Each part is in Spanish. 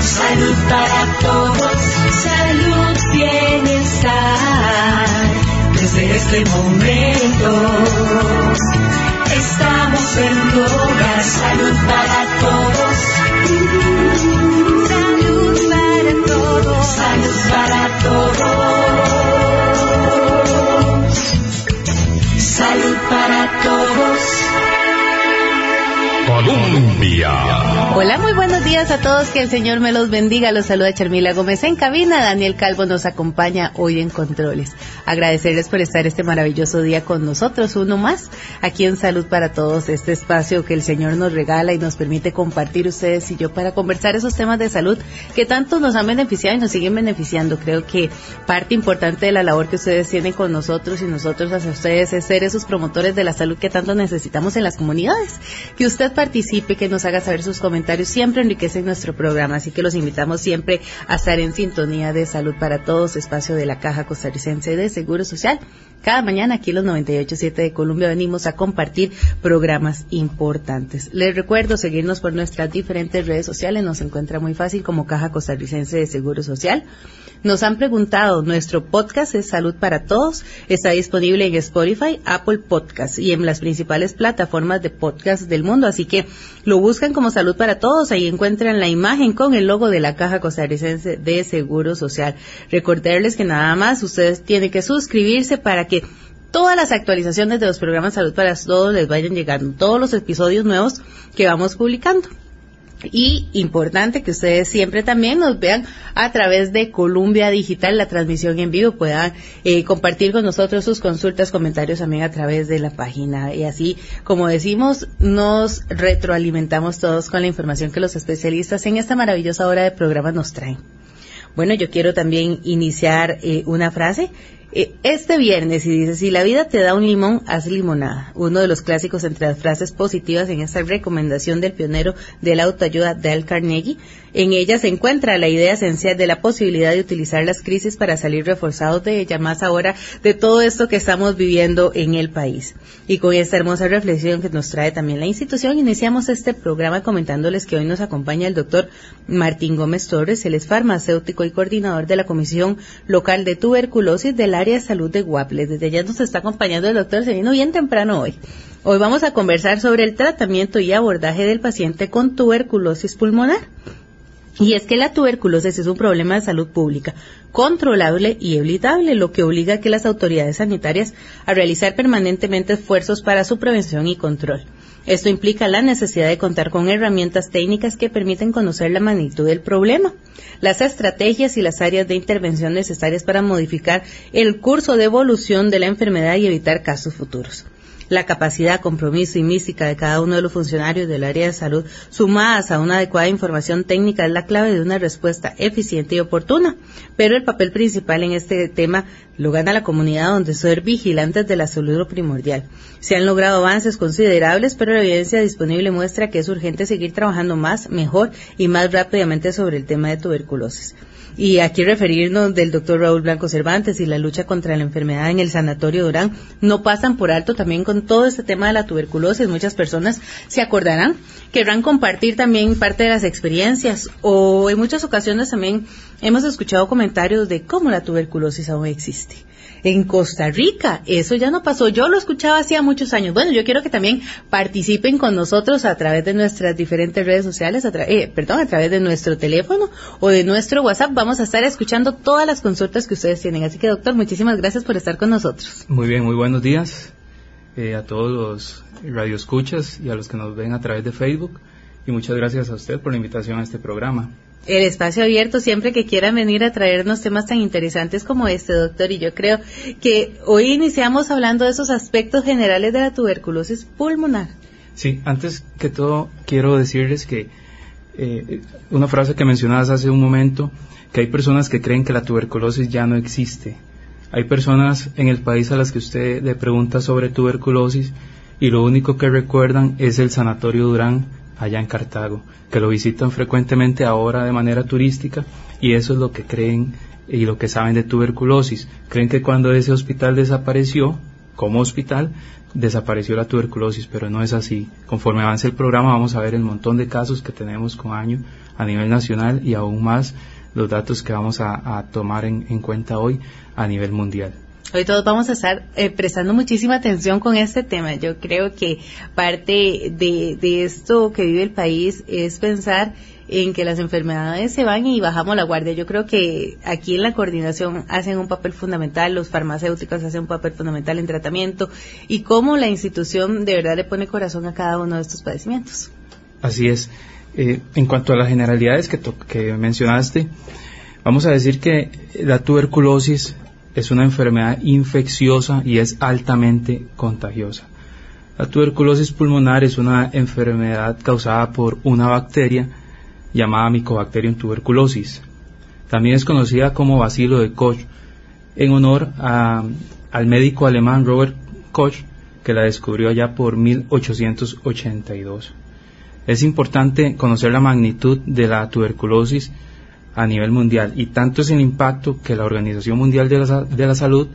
Salud para todos, salud, bienestar, desde este momento. Estamos en tu hogar, salud para Hola, muy buenos días a todos. Que el Señor me los bendiga. Los saluda Charmila Gómez en cabina. Daniel Calvo nos acompaña hoy en Controles. Agradecerles por estar este maravilloso día con nosotros. Uno más aquí en Salud para Todos. Este espacio que el Señor nos regala y nos permite compartir ustedes y yo para conversar esos temas de salud que tanto nos han beneficiado y nos siguen beneficiando. Creo que parte importante de la labor que ustedes tienen con nosotros y nosotros hacia ustedes es ser esos promotores de la salud que tanto necesitamos en las comunidades. Que usted participe, que nos haga saber sus comentarios, siempre enriquecen nuestro programa, así que los invitamos siempre a estar en sintonía de Salud para Todos, espacio de la Caja Costarricense de Seguro Social. Cada mañana aquí en los 98.7 de Colombia venimos a compartir programas importantes. Les recuerdo seguirnos por nuestras diferentes redes sociales, nos encuentra muy fácil como Caja Costarricense de Seguro Social. Nos han preguntado, nuestro podcast es Salud para Todos, está disponible en Spotify, Apple Podcasts y en las principales plataformas de podcast del mundo, así que lo buscan como Salud para Todos, ahí encuentran la imagen con el logo de la Caja Costarricense de Seguro Social. Recordarles que nada más ustedes tienen que suscribirse para que todas las actualizaciones de los programas Salud para Todos les vayan llegando, todos los episodios nuevos que vamos publicando. Y importante que ustedes siempre también nos vean a través de Columbia Digital, la transmisión en vivo, puedan eh, compartir con nosotros sus consultas, comentarios también a través de la página. Y así, como decimos, nos retroalimentamos todos con la información que los especialistas en esta maravillosa hora de programa nos traen. Bueno, yo quiero también iniciar eh, una frase este viernes, y dice, si la vida te da un limón, haz limonada. Uno de los clásicos entre las frases positivas en esta recomendación del pionero de la autoayuda Dale Carnegie. En ella se encuentra la idea esencial de la posibilidad de utilizar las crisis para salir reforzados de ella, más ahora de todo esto que estamos viviendo en el país. Y con esta hermosa reflexión que nos trae también la institución, iniciamos este programa comentándoles que hoy nos acompaña el doctor Martín Gómez Torres, él es farmacéutico y coordinador de la Comisión Local de Tuberculosis de la área de salud de Guaple. Desde allá nos está acompañando el doctor, se vino bien temprano hoy. Hoy vamos a conversar sobre el tratamiento y abordaje del paciente con tuberculosis pulmonar. Y es que la tuberculosis es un problema de salud pública controlable y evitable, lo que obliga a que las autoridades sanitarias a realizar permanentemente esfuerzos para su prevención y control. Esto implica la necesidad de contar con herramientas técnicas que permiten conocer la magnitud del problema, las estrategias y las áreas de intervención necesarias para modificar el curso de evolución de la enfermedad y evitar casos futuros. La capacidad, compromiso y mística de cada uno de los funcionarios del área de salud, sumadas a una adecuada información técnica, es la clave de una respuesta eficiente y oportuna. Pero el papel principal en este tema lo gana la comunidad donde ser vigilantes de la salud primordial. Se han logrado avances considerables, pero la evidencia disponible muestra que es urgente seguir trabajando más, mejor y más rápidamente sobre el tema de tuberculosis. Y aquí referirnos del doctor Raúl Blanco Cervantes y la lucha contra la enfermedad en el Sanatorio Durán. No pasan por alto también con todo este tema de la tuberculosis. Muchas personas se acordarán, querrán compartir también parte de las experiencias. O en muchas ocasiones también hemos escuchado comentarios de cómo la tuberculosis aún existe en Costa Rica. Eso ya no pasó. Yo lo escuchaba hacía muchos años. Bueno, yo quiero que también participen con nosotros a través de nuestras diferentes redes sociales, eh, perdón, a través de nuestro teléfono o de nuestro WhatsApp. Vamos a estar escuchando todas las consultas que ustedes tienen. Así que, doctor, muchísimas gracias por estar con nosotros. Muy bien, muy buenos días eh, a todos los radioescuchas y a los que nos ven a través de Facebook. Y muchas gracias a usted por la invitación a este programa el espacio abierto siempre que quieran venir a traernos temas tan interesantes como este, doctor. Y yo creo que hoy iniciamos hablando de esos aspectos generales de la tuberculosis pulmonar. Sí, antes que todo quiero decirles que eh, una frase que mencionabas hace un momento, que hay personas que creen que la tuberculosis ya no existe. Hay personas en el país a las que usted le pregunta sobre tuberculosis y lo único que recuerdan es el Sanatorio Durán allá en Cartago, que lo visitan frecuentemente ahora de manera turística y eso es lo que creen y lo que saben de tuberculosis. Creen que cuando ese hospital desapareció, como hospital, desapareció la tuberculosis, pero no es así. Conforme avance el programa vamos a ver el montón de casos que tenemos con año a nivel nacional y aún más los datos que vamos a, tomar en, cuenta hoy a nivel mundial. Hoy todos vamos a estar eh, prestando muchísima atención con este tema. Yo creo que parte de, esto que vive el país es pensar en que las enfermedades se van y bajamos la guardia. Yo creo que aquí en la coordinación hacen un papel fundamental, los farmacéuticos hacen un papel fundamental en tratamiento y cómo la institución de verdad le pone corazón a cada uno de estos padecimientos. Así es. Eh, en cuanto a las generalidades que, que mencionaste, vamos a decir que la tuberculosis es una enfermedad infecciosa y es altamente contagiosa. La tuberculosis pulmonar es una enfermedad causada por una bacteria llamada Mycobacterium tuberculosis. También es conocida como bacilo de Koch, en honor al médico alemán Robert Koch, que la descubrió allá por 1882. Es importante conocer la magnitud de la tuberculosis a nivel mundial y tanto es el impacto que la Organización Mundial de la, de la Salud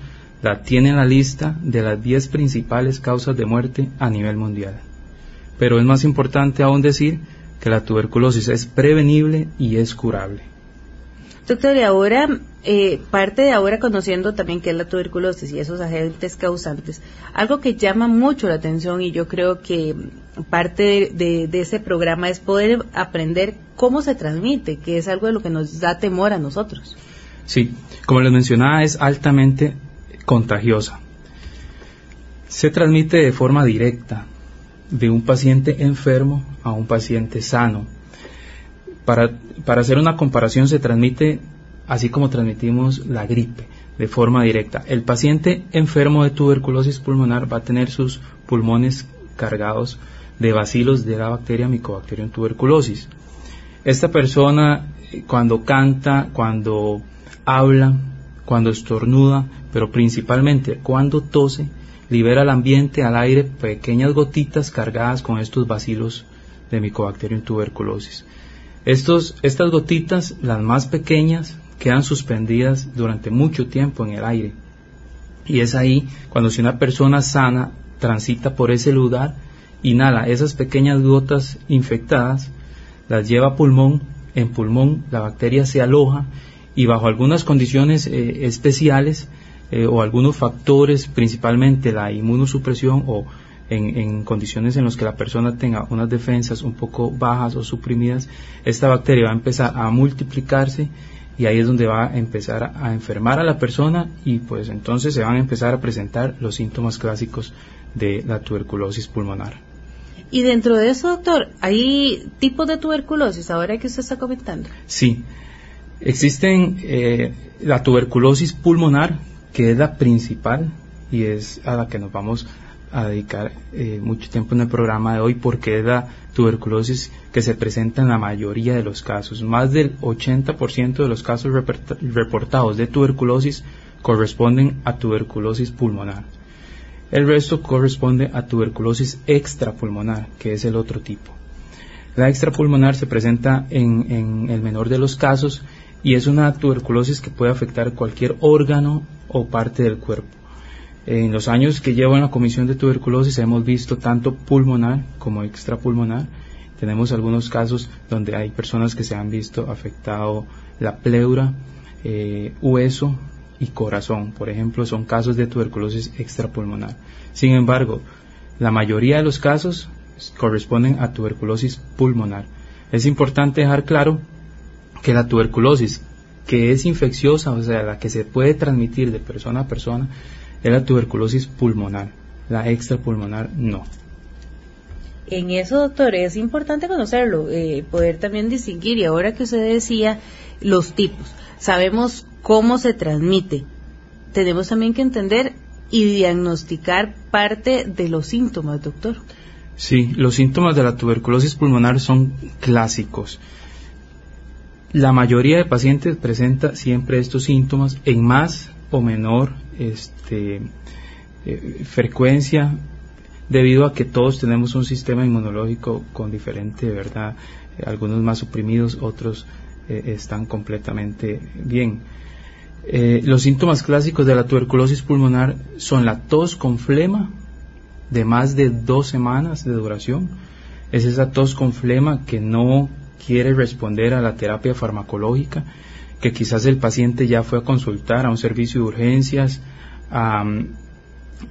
la tiene en la lista de las 10 principales causas de muerte a nivel mundial. Pero es más importante aún decir que la tuberculosis es prevenible y es curable. Doctor, y ahora, eh, parte de ahora conociendo también qué es la tuberculosis y esos agentes causantes, algo que llama mucho la atención y yo creo que parte de, ese programa es poder aprender cómo se transmite, que es algo de lo que nos da temor a nosotros. Sí, como les mencionaba, es altamente contagiosa. Se transmite de forma directa, de un paciente enfermo a un paciente sano. Para, hacer una comparación se transmite así como transmitimos la gripe de forma directa. El paciente enfermo de tuberculosis pulmonar va a tener sus pulmones cargados de bacilos de la bacteria Mycobacterium tuberculosis. Esta persona cuando canta, cuando habla, cuando estornuda, pero principalmente cuando tose, libera al ambiente, al aire, pequeñas gotitas cargadas con estos bacilos de Mycobacterium tuberculosis. Estos, estas gotitas, las más pequeñas, quedan suspendidas durante mucho tiempo en el aire. Y es ahí cuando si una persona sana transita por ese lugar, inhala esas pequeñas gotas infectadas, las lleva a pulmón, en pulmón la bacteria se aloja y bajo algunas condiciones eh, especiales eh, o algunos factores, principalmente la inmunosupresión o en, condiciones en las que la persona tenga unas defensas un poco bajas o suprimidas, esta bacteria va a empezar a multiplicarse y ahí es donde va a empezar a, enfermar a la persona y pues entonces se van a empezar a presentar los síntomas clásicos de la tuberculosis pulmonar. Y dentro de eso, doctor, ¿hay tipos de tuberculosis ahora que usted está comentando? Sí, existen eh, la tuberculosis pulmonar, que es la principal y es a la que nos vamos a dedicar eh, mucho tiempo en el programa de hoy porque es la tuberculosis que se presenta en la mayoría de los casos. Más del 80% de los casos reportados de tuberculosis corresponden a tuberculosis pulmonar. El resto corresponde a tuberculosis extrapulmonar, que es el otro tipo. La extrapulmonar se presenta en, en el menor de los casos y es una tuberculosis que puede afectar cualquier órgano o parte del cuerpo. En los años que llevo en la Comisión de Tuberculosis hemos visto tanto pulmonar como extrapulmonar. Tenemos algunos casos donde hay personas que se han visto afectado la pleura, eh, hueso y corazón. Por ejemplo, son casos de tuberculosis extrapulmonar. Sin embargo, la mayoría de los casos corresponden a tuberculosis pulmonar. Es importante dejar claro que la tuberculosis, que es infecciosa, o sea, la que se puede transmitir de persona a persona, es la tuberculosis pulmonar. La extrapulmonar no. En eso, doctor, es importante conocerlo, eh, poder también distinguir. Y ahora que usted decía los tipos, sabemos cómo se transmite. Tenemos también que entender y diagnosticar parte de los síntomas, doctor. Sí, los síntomas de la tuberculosis pulmonar son clásicos. La mayoría de pacientes presenta siempre estos síntomas en más o menor este, eh, frecuencia debido a que todos tenemos un sistema inmunológico con diferente, ¿verdad? algunos más suprimidos, otros eh, están completamente bien. Eh, los síntomas clásicos de la tuberculosis pulmonar son la tos con flema de más de dos semanas de duración. Es esa tos con flema que no quiere responder a la terapia farmacológica, que quizás el paciente ya fue a consultar a un servicio de urgencias, a,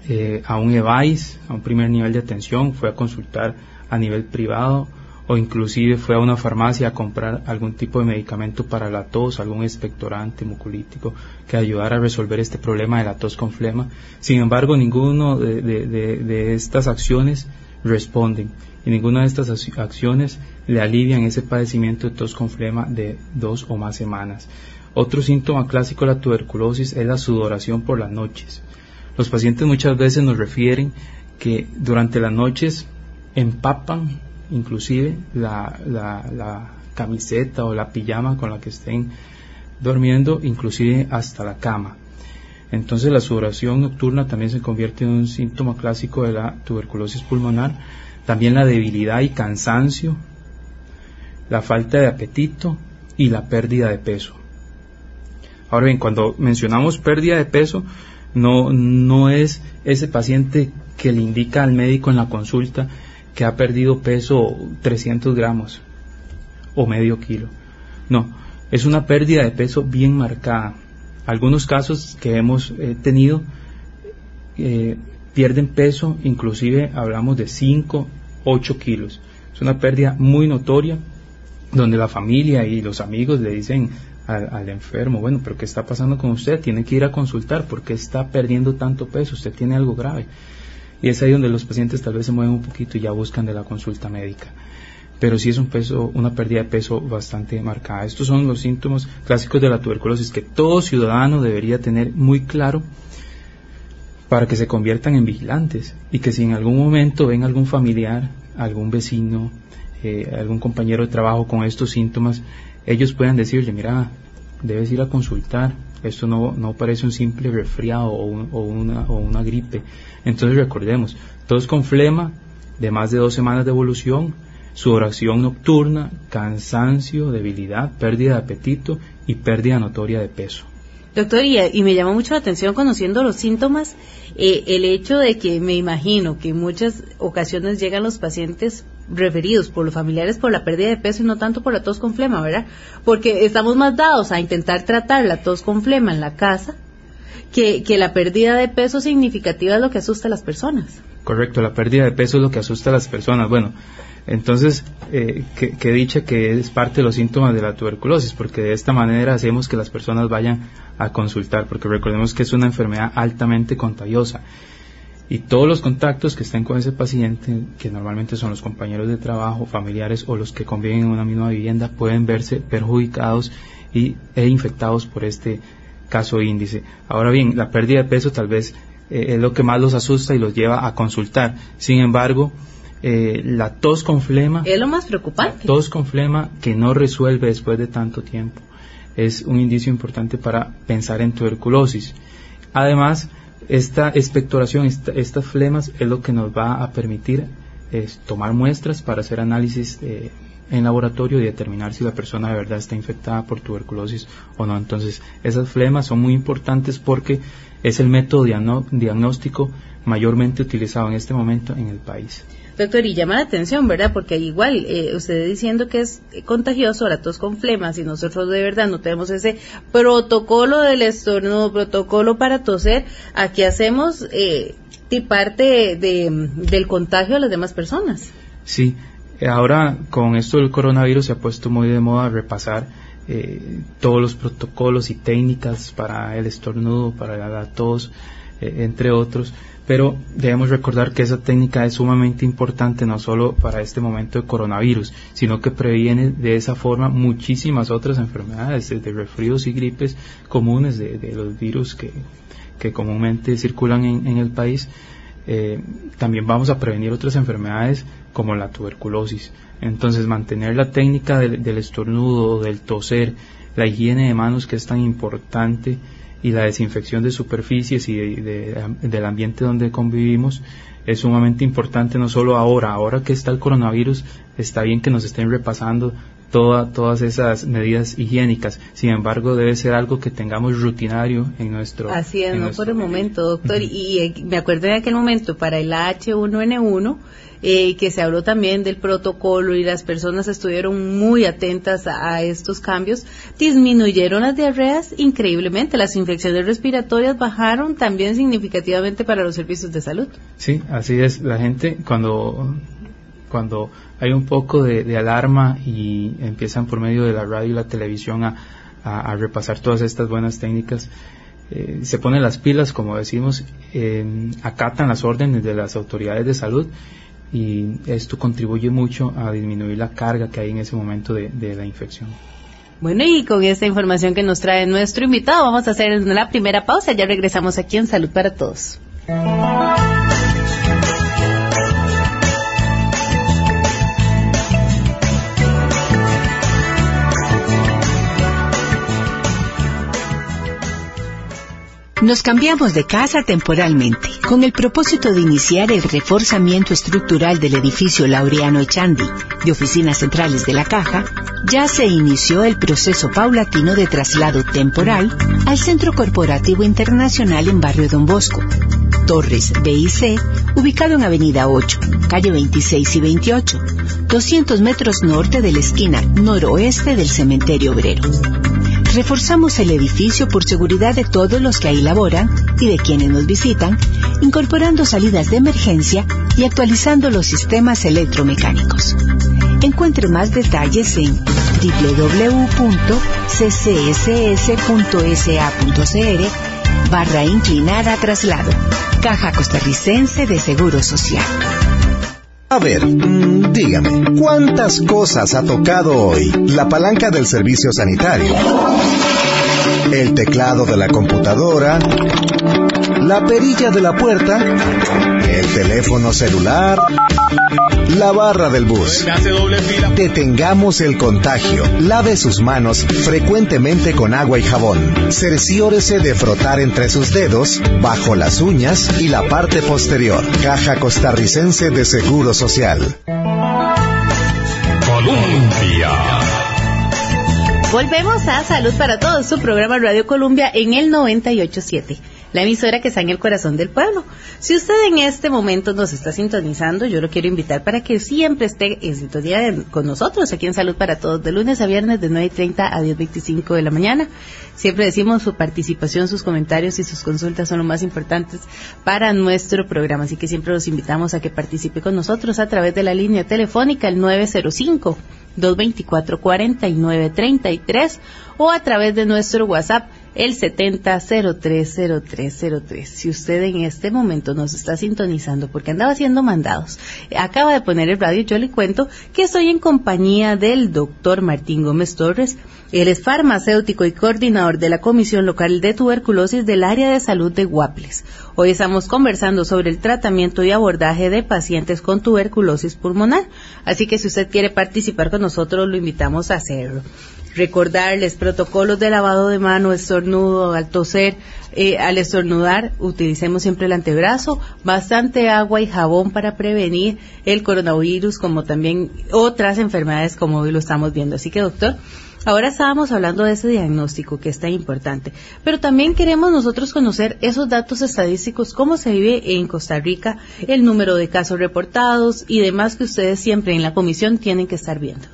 eh, un EVAIS, a un primer nivel de atención, fue a consultar a nivel privado o inclusive fue a una farmacia a comprar algún tipo de medicamento para la tos, algún expectorante mucolítico que ayudara a resolver este problema de la tos con flema. Sin embargo, ninguno de, estas acciones responden y ninguna de estas acciones le alivian ese padecimiento de tos con flema de dos o más semanas. Otro síntoma clásico de la tuberculosis es la sudoración por las noches. Los pacientes muchas veces nos refieren que durante las noches empapan inclusive la, la, camiseta o la pijama con la que estén durmiendo, inclusive hasta la cama. Entonces la sudoración nocturna también se convierte en un síntoma clásico de la tuberculosis pulmonar. También la debilidad y cansancio, la falta de apetito y la pérdida de peso. Ahora bien, cuando mencionamos pérdida de peso, no, no es ese paciente que le indica al médico en la consulta que ha perdido peso 300 gramos o medio kilo. No, es una pérdida de peso bien marcada. Algunos casos que hemos eh, tenido eh, pierden peso, inclusive hablamos de 5, 8 kilos. Es una pérdida muy notoria donde la familia y los amigos le dicen al, enfermo, bueno, pero ¿qué está pasando con usted? Tiene que ir a consultar porque está perdiendo tanto peso, usted tiene algo grave. Y es ahí donde los pacientes tal vez se mueven un poquito y ya buscan de la consulta médica. Pero sí es un peso, una pérdida de peso bastante marcada. Estos son los síntomas clásicos de la tuberculosis que todo ciudadano debería tener muy claro para que se conviertan en vigilantes y que si en algún momento ven algún familiar, algún vecino, eh, algún compañero de trabajo con estos síntomas, ellos puedan decirle, mira, debes ir a consultar, esto no, no parece un simple resfriado o, una, o una gripe. Entonces recordemos, todos con flema de más de dos semanas de evolución, sudoración nocturna, cansancio, debilidad, pérdida de apetito y pérdida notoria de peso. Doctor, y, me llama mucho la atención conociendo los síntomas, eh, el hecho de que me imagino que en muchas ocasiones llegan los pacientes referidos por los familiares por la pérdida de peso y no tanto por la tos con flema, ¿verdad? Porque estamos más dados a intentar tratar la tos con flema en la casa que, que la pérdida de peso significativa es lo que asusta a las personas. Correcto, la pérdida de peso es lo que asusta a las personas. Bueno, entonces, eh, que, dicha que es parte de los síntomas de la tuberculosis, porque de esta manera hacemos que las personas vayan a consultar, porque recordemos que es una enfermedad altamente contagiosa y todos los contactos que estén con ese paciente, que normalmente son los compañeros de trabajo, familiares o los que conviven en una misma vivienda, pueden verse perjudicados y, e infectados por este caso índice. Ahora bien, la pérdida de peso tal vez eh, es lo que más los asusta y los lleva a consultar. Sin embargo, eh, la tos con flema es lo más preocupante. tos con flema que no resuelve después de tanto tiempo es un indicio importante para pensar en tuberculosis. Además, esta expectoración, estas flemas es lo que nos va a permitir tomar muestras para hacer análisis eh, en laboratorio y determinar si la persona de verdad está infectada por tuberculosis o no. Entonces, esas flemas son muy importantes porque es el método diagnóstico mayormente utilizado en este momento en el país. Doctor, y llama la atención, ¿verdad? Porque igual, eh, usted diciendo que es contagioso la tos con flemas y nosotros de verdad no tenemos ese protocolo del estornudo, protocolo para toser, aquí hacemos eh, parte de, del contagio a las demás personas. Sí, ahora con esto del coronavirus se ha puesto muy de moda repasar eh, todos los protocolos y técnicas para el estornudo, para la tos, eh, entre otros pero debemos recordar que esa técnica es sumamente importante no solo para este momento de coronavirus, sino que previene de esa forma muchísimas otras enfermedades, desde resfríos y gripes comunes de, los virus que, comúnmente circulan en, el país. Eh, también vamos a prevenir otras enfermedades como la tuberculosis. Entonces, mantener la técnica del estornudo, del toser, la higiene de manos que es tan importante, y la desinfección de superficies y del ambiente donde convivimos es sumamente importante no solo ahora, ahora que está el coronavirus, está bien que nos estén repasando todas esas medidas higiénicas. Sin embargo, debe ser algo que tengamos rutinario en nuestro. Así es, no por el momento, doctor. Y eh, me acuerdo de aquel momento para el H1N1 eh, que se habló también del protocolo y las personas estuvieron muy atentas a, estos cambios, disminuyeron las diarreas increíblemente, las infecciones respiratorias bajaron también significativamente para los servicios de salud. Sí, así es, la gente cuando cuando hay un poco de, alarma y empiezan por medio de la radio y la televisión a, repasar todas estas buenas técnicas, eh, se ponen las pilas, como decimos, acatan las órdenes de las autoridades de salud y esto contribuye mucho a disminuir la carga que hay en ese momento de, de la infección. Bueno, y con esta información que nos trae nuestro invitado, vamos a hacer la primera pausa. Ya regresamos aquí en Salud para Todos. Nos cambiamos de casa temporalmente, con el propósito de iniciar el reforzamiento estructural del edificio Laureano Echandi, de oficinas centrales de la Caja, ya se inició el proceso paulatino de traslado temporal al Centro Corporativo Internacional en Barrio Don Bosco, Torres BIC, ubicado en Avenida 8, calle 26 y 28, 200 metros norte de la esquina noroeste del Cementerio Obrero. Reforzamos el edificio por seguridad de todos los que ahí laboran y de quienes nos visitan, incorporando salidas de emergencia y actualizando los sistemas electromecánicos. Encuentre más detalles en www.ccss.sa.cr barra inclinada traslado. Caja Costarricense de Seguro Social. A ver, dígame, ¿cuántas cosas ha tocado hoy la palanca del servicio sanitario? El teclado de la computadora, la perilla de la puerta, el teléfono celular, la barra del bus. Detengamos el contagio. Lave sus manos frecuentemente con agua y jabón. Cerciórese de frotar entre sus dedos, bajo las uñas y la parte posterior. Caja costarricense de Seguro Social. Colombia. Volvemos a Salud para Todos, su programa Radio Colombia en el 987 la emisora que está en el corazón del pueblo. Si usted en este momento nos está sintonizando, yo lo quiero invitar para que siempre esté en sintonía con nosotros aquí en Salud para Todos, de lunes a viernes de 9.30 a 10.25 de la mañana. Siempre decimos su participación, sus comentarios y sus consultas son lo más importantes para nuestro programa, así que siempre los invitamos a que participe con nosotros a través de la línea telefónica el 905 224 4933 o a través de nuestro WhatsApp el 70030303. Si usted en este momento nos está sintonizando porque andaba haciendo mandados, acaba de poner el radio, yo le cuento que estoy en compañía del doctor Martín Gómez Torres. Él es farmacéutico y coordinador de la Comisión Local de Tuberculosis del Área de Salud de Guaples. Hoy estamos conversando sobre el tratamiento y abordaje de pacientes con tuberculosis pulmonar. Así que si usted quiere participar con nosotros, lo invitamos a hacerlo recordarles protocolos de lavado de mano, estornudo, al toser, eh, al estornudar, utilicemos siempre el antebrazo, bastante agua y jabón para prevenir el coronavirus, como también otras enfermedades como hoy lo estamos viendo. Así que, doctor, ahora estábamos hablando de ese diagnóstico que es tan importante, pero también queremos nosotros conocer esos datos estadísticos, cómo se vive en Costa Rica, el número de casos reportados y demás que ustedes siempre en la comisión tienen que estar viendo.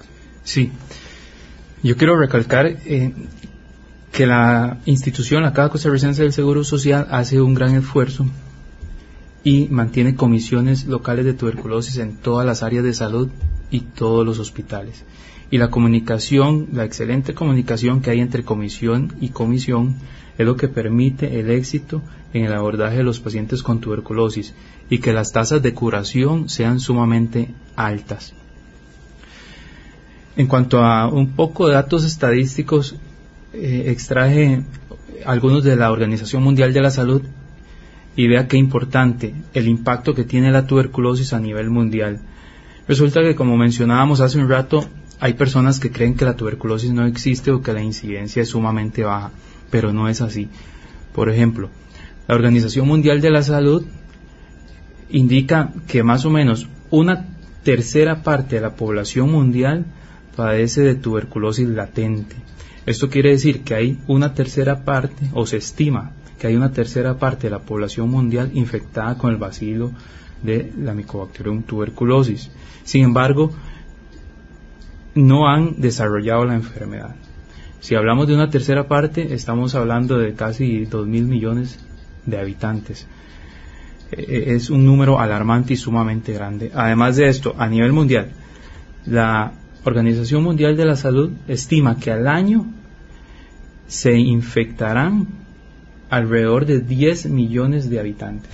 Sí. Yo quiero recalcar eh, que la institución, la Caja Costarricense del Seguro Social, hace un gran esfuerzo y mantiene comisiones locales de tuberculosis en todas las áreas de salud y todos los hospitales. Y la comunicación, la excelente comunicación que hay entre comisión y comisión es lo que permite el éxito en el abordaje de los pacientes con tuberculosis y que las tasas de curación sean sumamente altas. En cuanto a un poco de datos estadísticos, eh, extraje algunos de la Organización Mundial de la Salud y vea qué importante el impacto que tiene la tuberculosis a nivel mundial. Resulta que, como mencionábamos hace un rato, hay personas que creen que la tuberculosis no existe o que la incidencia es sumamente baja, pero no es así. Por ejemplo, la Organización Mundial de la Salud indica que más o menos una tercera parte de la población mundial padece de tuberculosis latente. Esto quiere decir que hay una tercera parte, o se estima que hay una tercera parte de la población mundial infectada con el bacilo de la Mycobacterium tuberculosis. Sin embargo, no han desarrollado la enfermedad. Si hablamos de una tercera parte, estamos hablando de casi 2 mil millones de habitantes. E, e, es un número alarmante y sumamente grande. Además de esto, a nivel mundial, la Organización Mundial de la Salud estima que al año se infectarán alrededor de 10 millones de habitantes.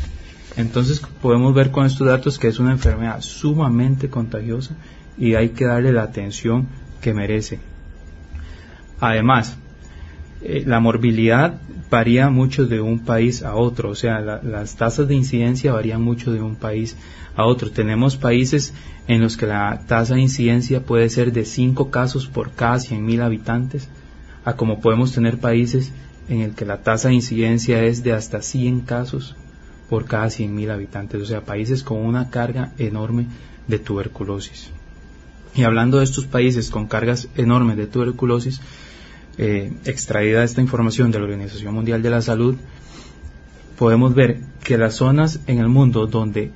Entonces podemos ver con estos datos que es una enfermedad sumamente contagiosa y hay que darle la atención que merece. Además, eh, la morbilidad varía mucho de un país a otro, o sea, las tasas de incidencia varían mucho de un país a otro. Tenemos países en los que la tasa de incidencia puede ser de 5 casos por cada 100.000 habitantes, a como podemos tener países en el que la tasa de incidencia es de hasta 100 casos por cada 100.000 habitantes, o sea, países con una carga enorme de tuberculosis. Y hablando de estos países con cargas enormes de tuberculosis, eh, extraída esta información de la Organización Mundial de la Salud, podemos ver que las zonas en el mundo donde,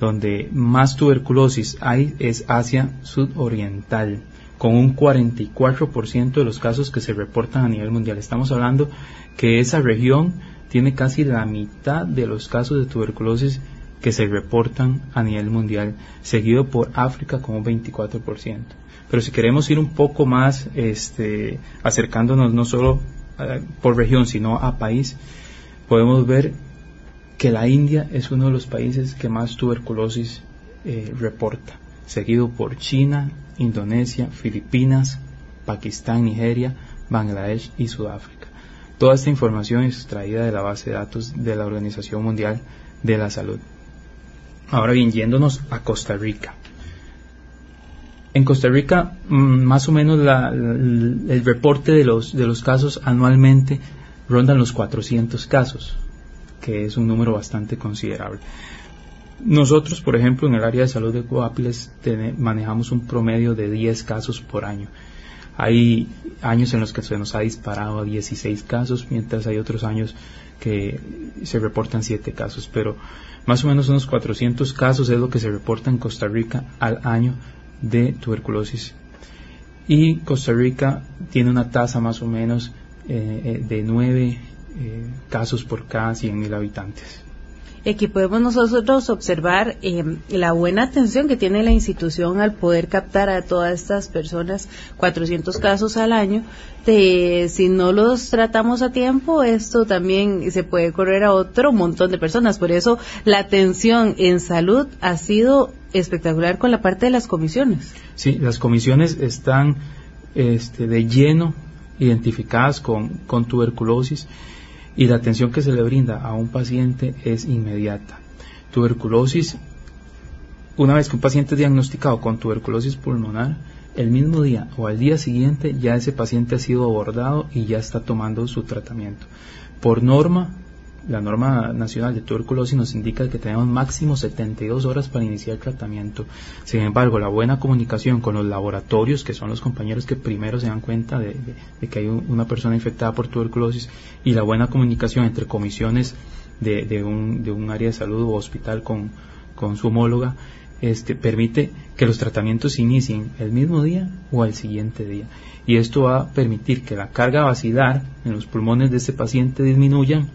donde más tuberculosis hay es Asia Sudoriental, con un 44% de los casos que se reportan a nivel mundial. Estamos hablando que esa región tiene casi la mitad de los casos de tuberculosis que se reportan a nivel mundial, seguido por África con un 24%. Pero si queremos ir un poco más este, acercándonos no solo eh, por región, sino a país, podemos ver que la India es uno de los países que más tuberculosis eh, reporta, seguido por China, Indonesia, Filipinas, Pakistán, Nigeria, Bangladesh y Sudáfrica. Toda esta información es extraída de la base de datos de la Organización Mundial de la Salud. Ahora bien, yéndonos a Costa Rica. En Costa Rica, mm, más o menos el reporte de los, de los casos anualmente rondan los 400 casos, que es un número bastante considerable. Nosotros, por ejemplo, en el área de salud de Coapiles manejamos un promedio de 10 casos por año. Hay años en los que se nos ha disparado a 16 casos, mientras hay otros años que se reportan 7 casos, pero más o menos unos 400 casos es lo que se reporta en Costa Rica al año de tuberculosis. Y Costa Rica tiene una tasa más o menos eh, eh, de 9 eh, casos por cada 100.000 habitantes. Aquí podemos nosotros observar la buena atención que tiene la institución al poder captar a todas estas personas, 400 casos al año. De, si no los tratamos a tiempo, esto también se puede correr a otro montón de personas. Por eso la atención en salud ha sido espectacular con la parte de las comisiones. Sí, las comisiones están este, de lleno identificadas con, con tuberculosis y la atención que se le brinda a un paciente es inmediata. Tuberculosis, una vez que un paciente es diagnosticado con tuberculosis pulmonar, el mismo día o al día siguiente ya ese paciente ha sido abordado y ya está tomando su tratamiento. Por norma, la norma nacional de tuberculosis nos indica que tenemos máximo 72 horas para iniciar el tratamiento. Sin embargo, la buena comunicación con los laboratorios, que son los compañeros que primero se dan cuenta de, que hay una persona infectada por tuberculosis, y la buena comunicación entre comisiones de, un, área de salud o hospital con, su homóloga, este, permite que los tratamientos se inicien el mismo día o al siguiente día. Y esto va a permitir que la carga vacilar en los pulmones de ese paciente disminuya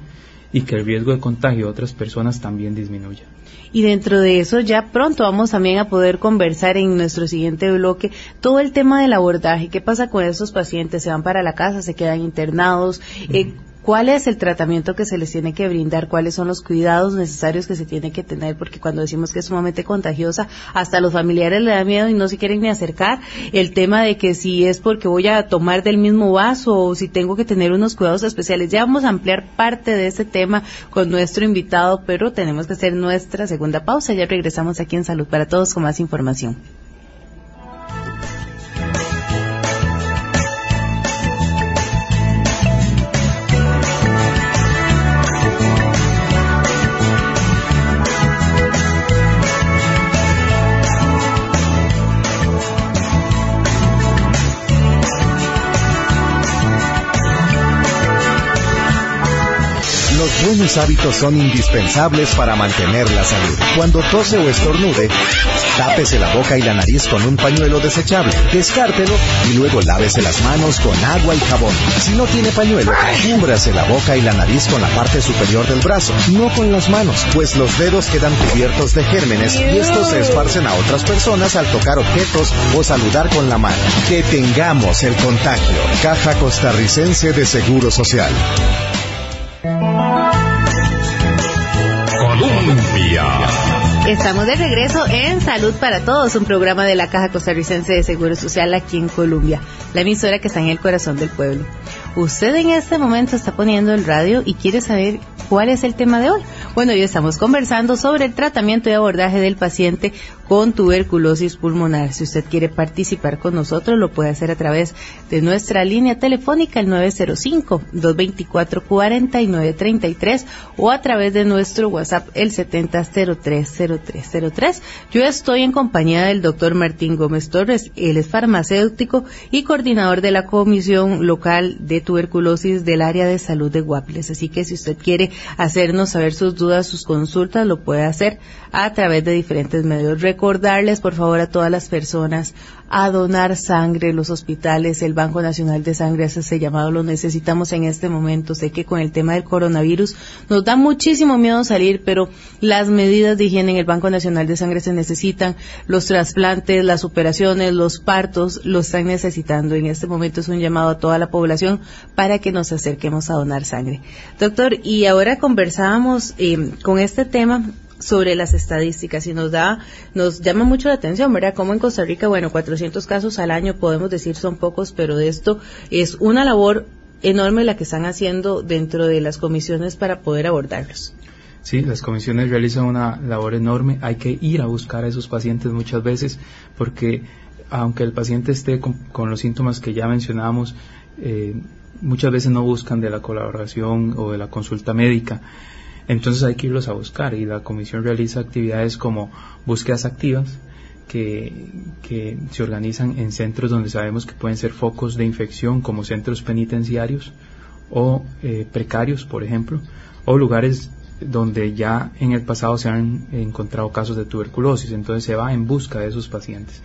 y que el riesgo de contagio a otras personas también disminuya. Y dentro de eso ya pronto vamos también a poder conversar en nuestro siguiente bloque todo el tema del abordaje. ¿Qué pasa con esos pacientes? ¿Se van para la casa? ¿Se quedan internados? Eh, cuál es el tratamiento que se les tiene que brindar, cuáles son los cuidados necesarios que se tiene que tener, porque cuando decimos que es sumamente contagiosa, hasta los familiares le da miedo y no se quieren ni acercar. El tema de que si es porque voy a tomar del mismo vaso o si tengo que tener unos cuidados especiales. Ya vamos a ampliar parte de ese tema con nuestro invitado, pero tenemos que hacer nuestra segunda pausa. Ya regresamos aquí en Salud para Todos con más información. Buenos hábitos son indispensables para mantener la salud. Cuando tose o estornude, tápese la boca y la nariz con un pañuelo desechable, descártelo y luego lávese las manos con agua y jabón. Si no tiene pañuelo, cúbrase la boca y la nariz con la parte superior del brazo, no con las manos, pues los dedos quedan cubiertos de gérmenes y estos se esparcen a otras personas al tocar objetos o saludar con la mano. Que tengamos el contagio. Caja Costarricense de Seguro Social. Colombia. Estamos de regreso en Salud para Todos, un programa de la Caja Costarricense de Seguro Social aquí en Colombia, la emisora que está en el corazón del pueblo. Usted en este momento está poniendo el radio y quiere saber cuál es el tema de hoy. Bueno, hoy estamos conversando sobre el tratamiento y abordaje del paciente con tuberculosis pulmonar. Si usted quiere participar con nosotros, lo puede hacer a través de nuestra línea telefónica, el 905-224-4933, o a través de nuestro WhatsApp, el 70030303. Yo estoy en compañía del doctor Martín Gómez Torres. Él es farmacéutico y coordinador de la Comisión Local de Tuberculosis del Área de Salud de Guapiles. Así que si usted quiere hacernos saber sus dudas, sus consultas, lo puede hacer a través de diferentes medios. Recordarles, por favor, a todas las personas a donar sangre, los hospitales, el Banco Nacional de Sangre, ese llamado lo necesitamos en este momento. Sé que con el tema del coronavirus nos da muchísimo miedo salir, pero las medidas de higiene en el Banco Nacional de Sangre se necesitan, los trasplantes, las operaciones, los partos, lo están necesitando. En este momento es un llamado a toda la población para que nos acerquemos a donar sangre. Doctor, y ahora conversábamos eh, con este tema sobre las estadísticas y nos da, nos llama mucho la atención, ¿verdad? Como en Costa Rica, bueno, 400 casos al año podemos decir son pocos, pero de esto es una labor enorme la que están haciendo dentro de las comisiones para poder abordarlos. Sí, las comisiones realizan una labor enorme. Hay que ir a buscar a esos pacientes muchas veces porque aunque el paciente esté con, los síntomas que ya mencionamos, eh, muchas veces no buscan de la colaboración o de la consulta médica. Entonces hay que irlos a buscar y la comisión realiza actividades como búsquedas activas que, que, se organizan en centros donde sabemos que pueden ser focos de infección como centros penitenciarios o eh, precarios, por ejemplo, o lugares donde ya en el pasado se han encontrado casos de tuberculosis, entonces se va en busca de esos pacientes.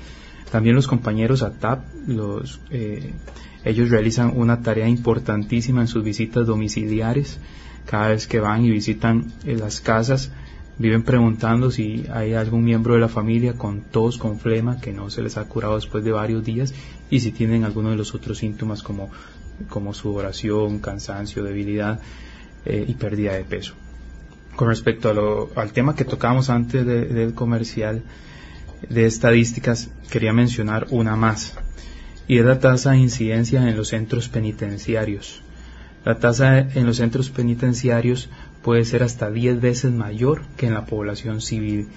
También los compañeros ATAP, los, eh, ellos realizan una tarea importantísima en sus visitas domiciliares cada vez que van y visitan eh, las casas, viven preguntando si hay algún miembro de la familia con tos, con flema, que no se les ha curado después de varios días, y si tienen alguno de los otros síntomas como, como sudoración, cansancio, debilidad eh, y pérdida de peso. Con respecto a lo, al tema que tocamos antes del comercial de estadísticas, quería mencionar una más, y es la tasa de incidencia en los centros penitenciarios. La tasa en los centros penitenciarios puede ser hasta 10 veces mayor que en la población civil.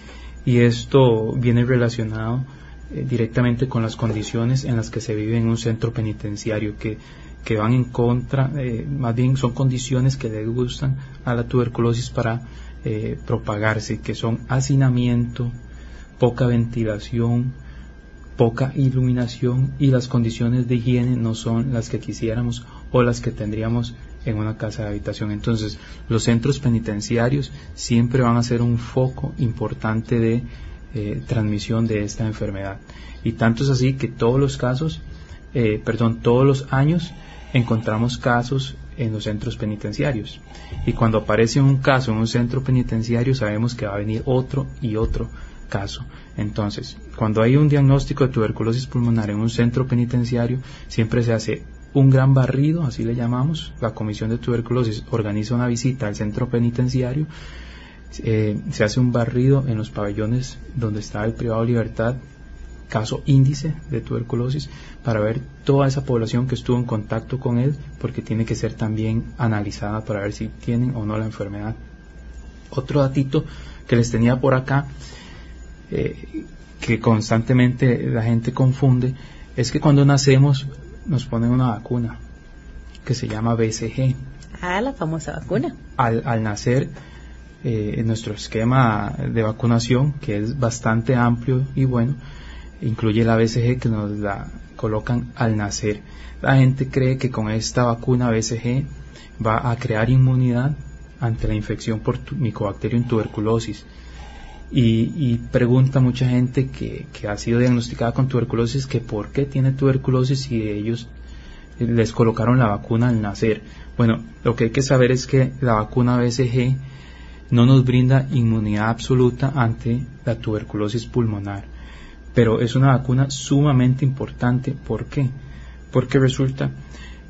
Y esto viene relacionado eh, directamente con las condiciones en las que se vive en un centro penitenciario que, que van en contra, eh, más bien son condiciones que le gustan a la tuberculosis para eh, propagarse, que son hacinamiento, poca ventilación, poca iluminación y las condiciones de higiene no son las que quisiéramos o las que tendríamos en una casa de habitación. Entonces, los centros penitenciarios siempre van a ser un foco importante de eh, transmisión de esta enfermedad. Y tanto es así que todos los casos, eh, perdón, todos los años encontramos casos en los centros penitenciarios. Y cuando aparece un caso en un centro penitenciario, sabemos que va a venir otro y otro caso. Entonces, cuando hay un diagnóstico de tuberculosis pulmonar en un centro penitenciario, siempre se hace un gran barrido, así le llamamos. La Comisión de Tuberculosis organiza una visita al centro penitenciario. Eh, se hace un barrido en los pabellones donde está el privado libertad, caso índice de tuberculosis, para ver toda esa población que estuvo en contacto con él, porque tiene que ser también analizada para ver si tienen o no la enfermedad. Otro datito que les tenía por acá, eh, que constantemente la gente confunde, es que cuando nacemos nos ponen una vacuna que se llama BCG. Ah, la famosa vacuna. Al, al nacer, eh, en nuestro esquema de vacunación, que es bastante amplio y bueno, incluye la BCG que nos la colocan al nacer. La gente cree que con esta vacuna BCG va a crear inmunidad ante la infección por tu, Mycobacterium tuberculosis. Y, pregunta mucha gente que, que, ha sido diagnosticada con tuberculosis que por qué tiene tuberculosis si ellos les colocaron la vacuna al nacer. Bueno, lo que hay que saber es que la vacuna BCG no nos brinda inmunidad absoluta ante la tuberculosis pulmonar, pero es una vacuna sumamente importante. ¿Por qué? Porque resulta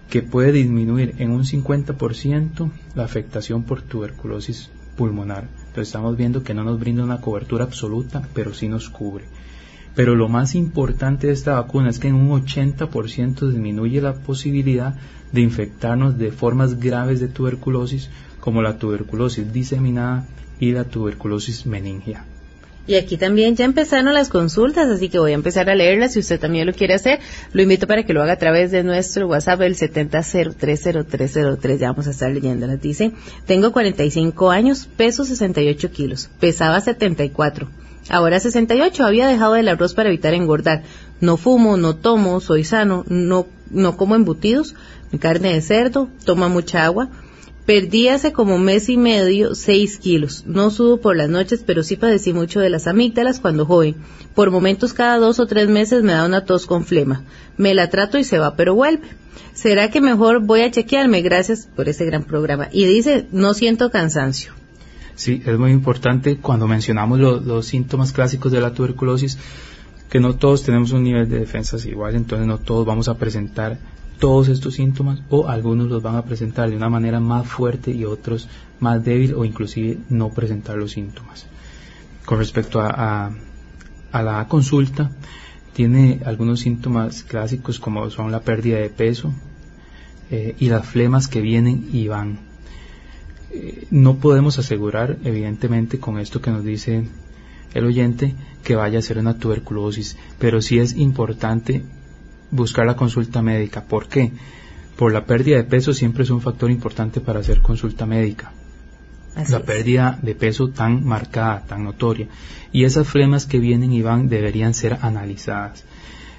que puede disminuir en un 50% la afectación por tuberculosis pulmonar. Estamos viendo que no nos brinda una cobertura absoluta, pero sí nos cubre. Pero lo más importante de esta vacuna es que en un 80% disminuye la posibilidad de infectarnos de formas graves de tuberculosis como la tuberculosis diseminada y la tuberculosis meningia. Y aquí también ya empezaron las consultas, así que voy a empezar a leerlas. Si usted también lo quiere hacer, lo invito para que lo haga a través de nuestro WhatsApp, el 70030303. Ya vamos a estar leyéndolas. Dice, tengo 45 años, peso 68 kilos, pesaba 74. Ahora 68, había dejado el arroz para evitar engordar. No fumo, no tomo, soy sano, no, no como embutidos, carne de cerdo, toma mucha agua Perdí hace como mes y medio seis kilos. No sudo por las noches, pero sí padecí mucho de las amígdalas cuando joven. Por momentos cada dos o tres meses me da una tos con flema. Me la trato y se va, pero vuelve. ¿Será que mejor voy a chequearme? Gracias por ese gran programa. Y dice, no siento cansancio. Sí, es muy importante cuando mencionamos los síntomas clásicos de la tuberculosis, que no todos tenemos un nivel de defensas igual, entonces no todos vamos a presentar todos estos síntomas o algunos los van a presentar de una manera más fuerte y otros más débil o inclusive no presentar los síntomas. Con respecto a, la consulta, tiene algunos síntomas clásicos como son la pérdida de peso eh, y las flemas que vienen y van. Eh, no podemos asegurar, evidentemente, con esto que nos dice el oyente, que vaya a ser una tuberculosis, pero sí es importante buscar la consulta médica. ¿Por qué? Por la pérdida de peso siempre es un factor importante para hacer consulta médica. la pérdida de peso tan marcada, tan notoria. Y esas flemas que vienen y van deberían ser analizadas.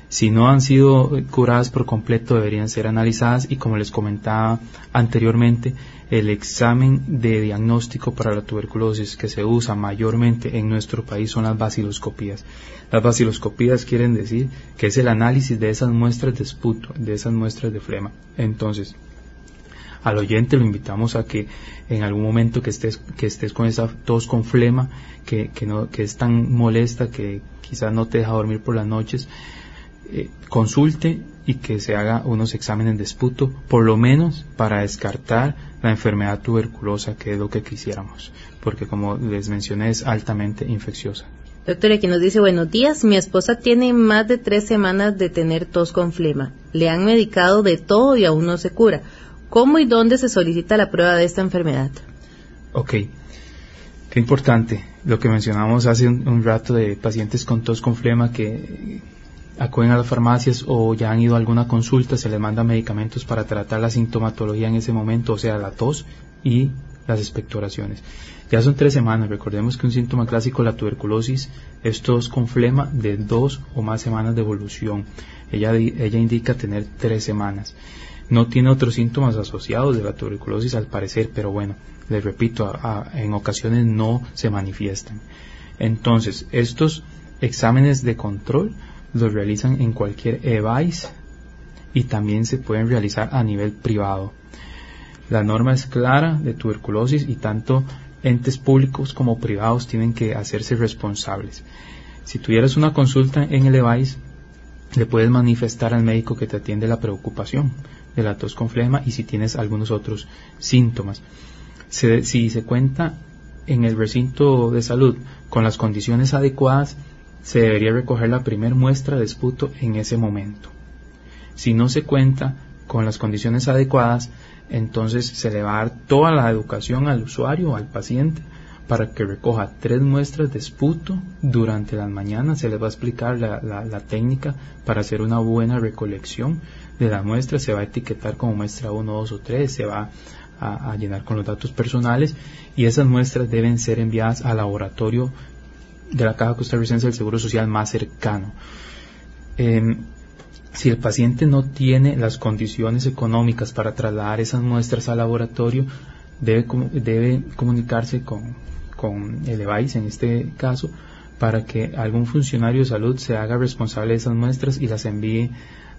Si no han sido curadas por completo, deberían ser analizadas y como les comentaba anteriormente, el examen de diagnóstico para la tuberculosis que se usa mayormente en nuestro país son las baciloscopías. Las baciloscopías quieren decir que es el análisis de esas muestras de esputo, de esas muestras de flema. Entonces, al oyente lo invitamos a que en algún momento que estés, que estés con esa tos con flema, que, que, no, que es tan molesta que quizás no te deja dormir por las noches, eh, consulte y que se haga unos exámenes de esputo, por lo menos para descartar la enfermedad tuberculosa, que es lo que quisiéramos, porque como les mencioné es altamente infecciosa. Doctor, aquí nos dice, buenos días, mi esposa tiene más de tres semanas de tener tos con flema. Le han medicado de todo y aún no se cura. ¿Cómo y dónde se solicita la prueba de esta enfermedad? Ok, qué importante lo que mencionamos hace un rato de pacientes con tos con flema que acuden a las farmacias o ya han ido a alguna consulta, se les manda medicamentos para tratar la sintomatología en ese momento, o sea, la tos y las expectoraciones. Ya son tres semanas, recordemos que un síntoma clásico la tuberculosis es tos con flema de dos o más semanas de evolución. Ella, ella indica tener tres semanas. No tiene otros síntomas asociados de la tuberculosis al parecer, pero bueno, les repito, en ocasiones no se manifiestan. Entonces, estos exámenes de control los realizan en cualquier EVAIS y también se pueden realizar a nivel privado. La norma es clara de tuberculosis y tanto entes públicos como privados tienen que hacerse responsables. Si tuvieras una consulta en el EVAIS, le puedes manifestar al médico que te atiende la preocupación de la tos con flema y si tienes algunos otros síntomas. si se cuenta en el recinto de salud con las condiciones adecuadas, se debería recoger la primer muestra de esputo en ese momento. Si no se cuenta con las condiciones adecuadas, entonces se le va a dar toda la educación al usuario, al paciente, para que recoja tres muestras de esputo durante las mañanas. Se les va a explicar la, técnica para hacer una buena recolección de la muestra. Se va a etiquetar como muestra 1, 2 o 3. Se va a llenar con los datos personales y esas muestras deben ser enviadas al laboratorio de la Caja Costarricense del Seguro Social más cercano. Em, si el paciente no tiene las condiciones económicas para trasladar esas muestras al laboratorio, debe, debe comunicarse con, con el EVAIS en este caso para que algún funcionario de salud se haga responsable de esas muestras y las envíe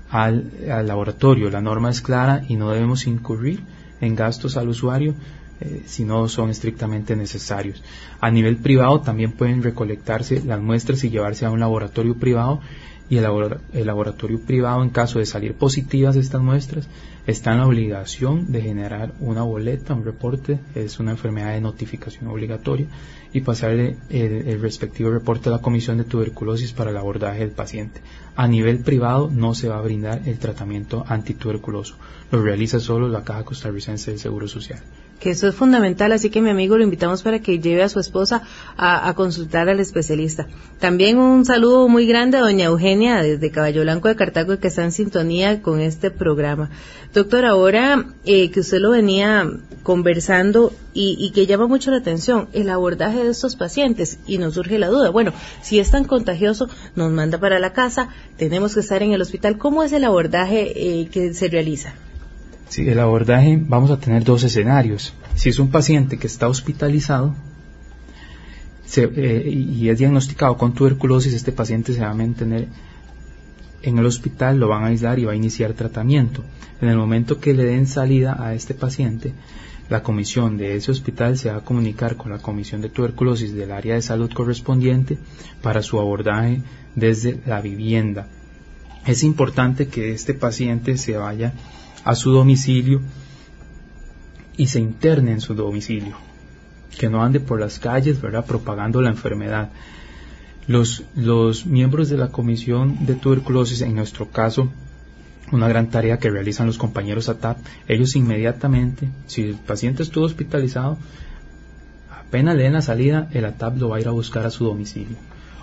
al, laboratorio. La norma es clara y no debemos incurrir en gastos al usuario eh, si no son estrictamente necesarios. A nivel privado también pueden recolectarse las muestras y llevarse a un laboratorio privado y el, laboratorio privado, en caso de salir positivas estas muestras, está en la obligación de generar una boleta, un reporte, es una enfermedad de notificación obligatoria, y pasarle el, respectivo reporte a la Comisión de Tuberculosis para el abordaje del paciente. A nivel privado no se va a brindar el tratamiento antituberculoso, lo realiza solo la Caja Costarricense del Seguro Social que eso es fundamental, así que mi amigo lo invitamos para que lleve a su esposa a, consultar al especialista. También un saludo muy grande a doña Eugenia desde Caballo Blanco de Cartago que está en sintonía con este programa. Doctor, ahora eh, que usted lo venía conversando y, y, que llama mucho la atención, el abordaje de estos pacientes y nos surge la duda, bueno, si es tan contagioso, nos manda para la casa, tenemos que estar en el hospital, ¿cómo es el abordaje eh, que se realiza? Sí, el abordaje vamos a tener dos escenarios. Si es un paciente que está hospitalizado eh, y es diagnosticado con tuberculosis, este paciente se va a mantener en el hospital, lo van a aislar y va a iniciar tratamiento. En el momento que le den salida a este paciente, la comisión de ese hospital se va a comunicar con la comisión de tuberculosis del área de salud correspondiente para su abordaje desde la vivienda. Es importante que este paciente se vaya a su domicilio y se interne en su domicilio, que no ande por las calles, ¿verdad?, propagando la enfermedad. Los, miembros de la Comisión de Tuberculosis, en nuestro caso, una gran tarea que realizan los compañeros ATAP, ellos inmediatamente, si el paciente estuvo hospitalizado, apenas le den la salida, el ATAP lo va a ir a buscar a su domicilio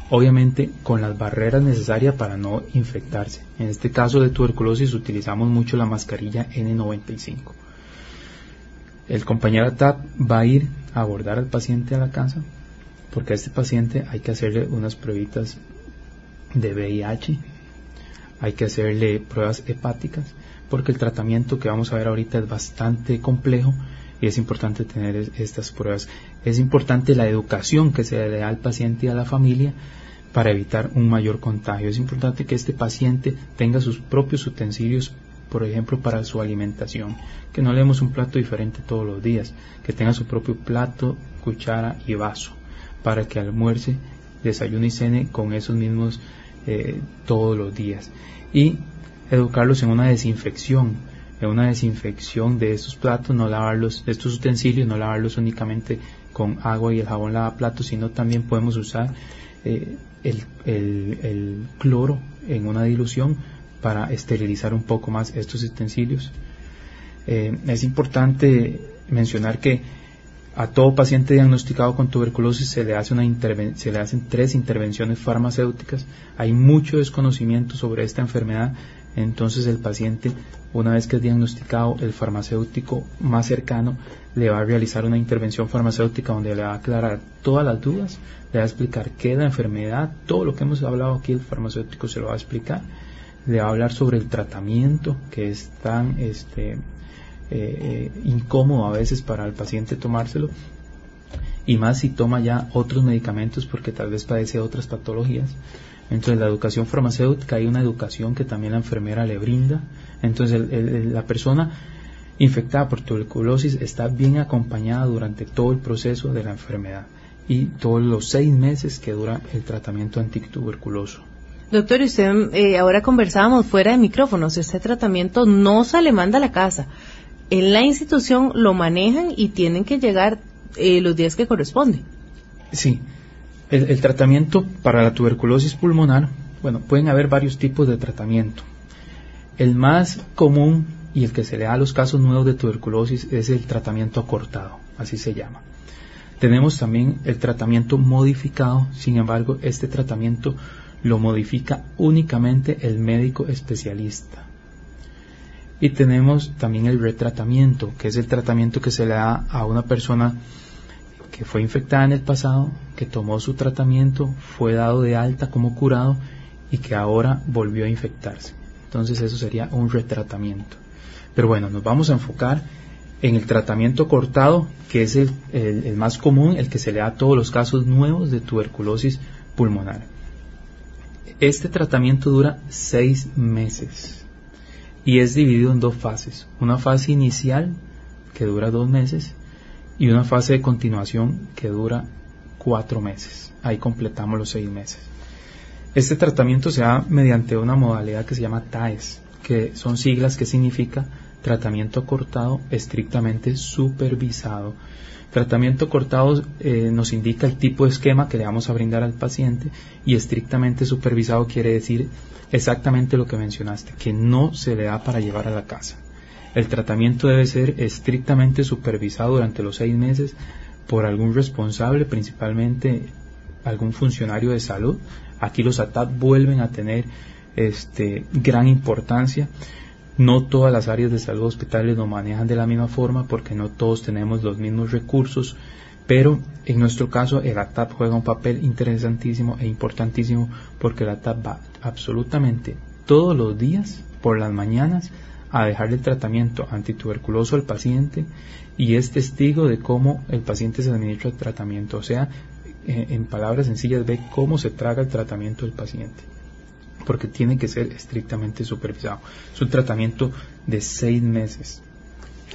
obviamente con las barreras necesarias para no infectarse. En este caso de tuberculosis utilizamos mucho la mascarilla N95. El compañero TAP va a ir a abordar al paciente a la casa porque a este paciente hay que hacerle unas pruebitas de VIH, hay que hacerle pruebas hepáticas porque el tratamiento que vamos a ver ahorita es bastante complejo y es importante tener estas pruebas. Es importante la educación que se le da al paciente y a la familia para evitar un mayor contagio. Es importante que este paciente tenga sus propios utensilios, por ejemplo, para su alimentación, que no le demos un plato diferente todos los días, que tenga su propio plato, cuchara y vaso, para que almuerce, desayune y cene con esos mismos eh, todos los días. Y educarlos en una desinfección, en una desinfección de estos platos, no lavarlos, de estos utensilios, no lavarlos únicamente con agua y el jabón lavaplatos, sino también podemos usar eh, el, cloro en una dilución para esterilizar un poco más estos utensilios. Eh, es importante mencionar que a todo paciente diagnosticado con tuberculosis se le, hace una se le hacen tres intervenciones farmacéuticas. Hay mucho desconocimiento sobre esta enfermedad entonces el paciente, una vez que es diagnosticado, el farmacéutico más cercano le va a realizar una intervención farmacéutica donde le va a aclarar todas las dudas, le va a explicar qué es la enfermedad, todo lo que hemos hablado aquí el farmacéutico se lo va a explicar, le va a hablar sobre el tratamiento que es tan este, eh, incómodo a veces para el paciente tomárselo y más si toma ya otros medicamentos porque tal vez padece otras patologías entonces, la educación farmacéutica, hay una educación que también la enfermera le brinda. Entonces, la persona infectada por tuberculosis está bien acompañada durante todo el proceso de la enfermedad y todos los seis meses que dura el tratamiento antituberculoso. Doctor, usted eh, ahora conversábamos fuera de micrófonos. Este tratamiento no se le manda a la casa. En la institución lo manejan y tienen que llegar eh, los días que corresponden. Sí, el, tratamiento para la tuberculosis pulmonar, bueno, pueden haber varios tipos de tratamiento. El más común y el que se le da a los casos nuevos de tuberculosis es el tratamiento acortado, así se llama. Tenemos también el tratamiento modificado, sin embargo, este tratamiento lo modifica únicamente el médico especialista. Y tenemos también el retratamiento, que es el tratamiento que se le da a una persona que fue infectada en el pasado, que tomó su tratamiento, fue dado de alta como curado y que ahora volvió a infectarse. Entonces eso sería un retratamiento. Pero bueno, nos vamos a enfocar en el tratamiento cortado, que es el, más común, el que se le da a todos los casos nuevos de tuberculosis pulmonar. Este tratamiento dura seis meses y es dividido en dos fases. Una fase inicial que dura dos meses y una fase de continuación que dura cuatro meses. Ahí completamos los seis meses. Este tratamiento se da mediante una modalidad que se llama TAES, que son siglas que significa tratamiento cortado estrictamente supervisado. Tratamiento cortado eh, nos indica el tipo de esquema que le vamos a brindar al paciente y estrictamente supervisado quiere decir exactamente lo que mencionaste, que no se le da para llevar a la casa. El tratamiento debe ser estrictamente supervisado durante los seis meses por algún responsable, principalmente algún funcionario de salud. Aquí los ATAT vuelven a tener este, gran importancia. No todas las áreas de salud hospitales lo manejan de la misma forma porque no todos tenemos los mismos recursos, pero en nuestro caso el ATAP juega un papel interesantísimo e importantísimo porque el ATAP va absolutamente todos los días por las mañanas a dejarle el tratamiento antituberculoso al paciente y es testigo de cómo el paciente se administra el tratamiento. O sea, eh, en palabras sencillas, ve cómo se traga el tratamiento del paciente. Porque tiene que ser estrictamente supervisado. Es un tratamiento de seis meses,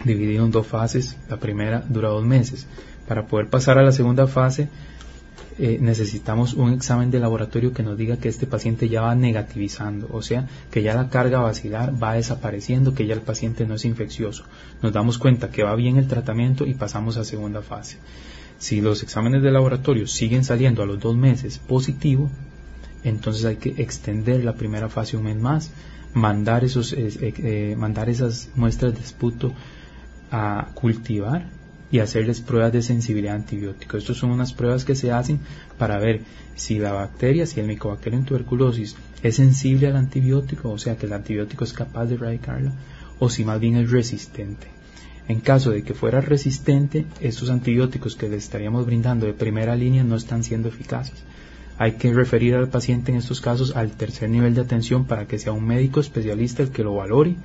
dividido en dos fases. La primera dura dos meses. Para poder pasar a la segunda fase, eh, necesitamos un examen de laboratorio que nos diga que este paciente ya va negativizando, o sea, que ya la carga vacilar va desapareciendo, que ya el paciente no es infeccioso. Nos damos cuenta que va bien el tratamiento y pasamos a segunda fase. Si los exámenes de laboratorio siguen saliendo a los dos meses positivo, entonces hay que extender la primera fase un mes más, mandar, esos, eh, eh, mandar esas muestras de esputo a cultivar y hacerles pruebas de sensibilidad a antibióticos. Estas son unas pruebas que se hacen para ver si la bacteria, si el micobacterio en tuberculosis es sensible al antibiótico, o sea que el antibiótico es capaz de erradicarla, o si más bien es resistente. En caso de que fuera resistente, estos antibióticos que le estaríamos brindando de primera línea no están siendo eficaces. Hay que referir al paciente en estos casos al tercer nivel de atención para que sea un médico especialista el que lo valore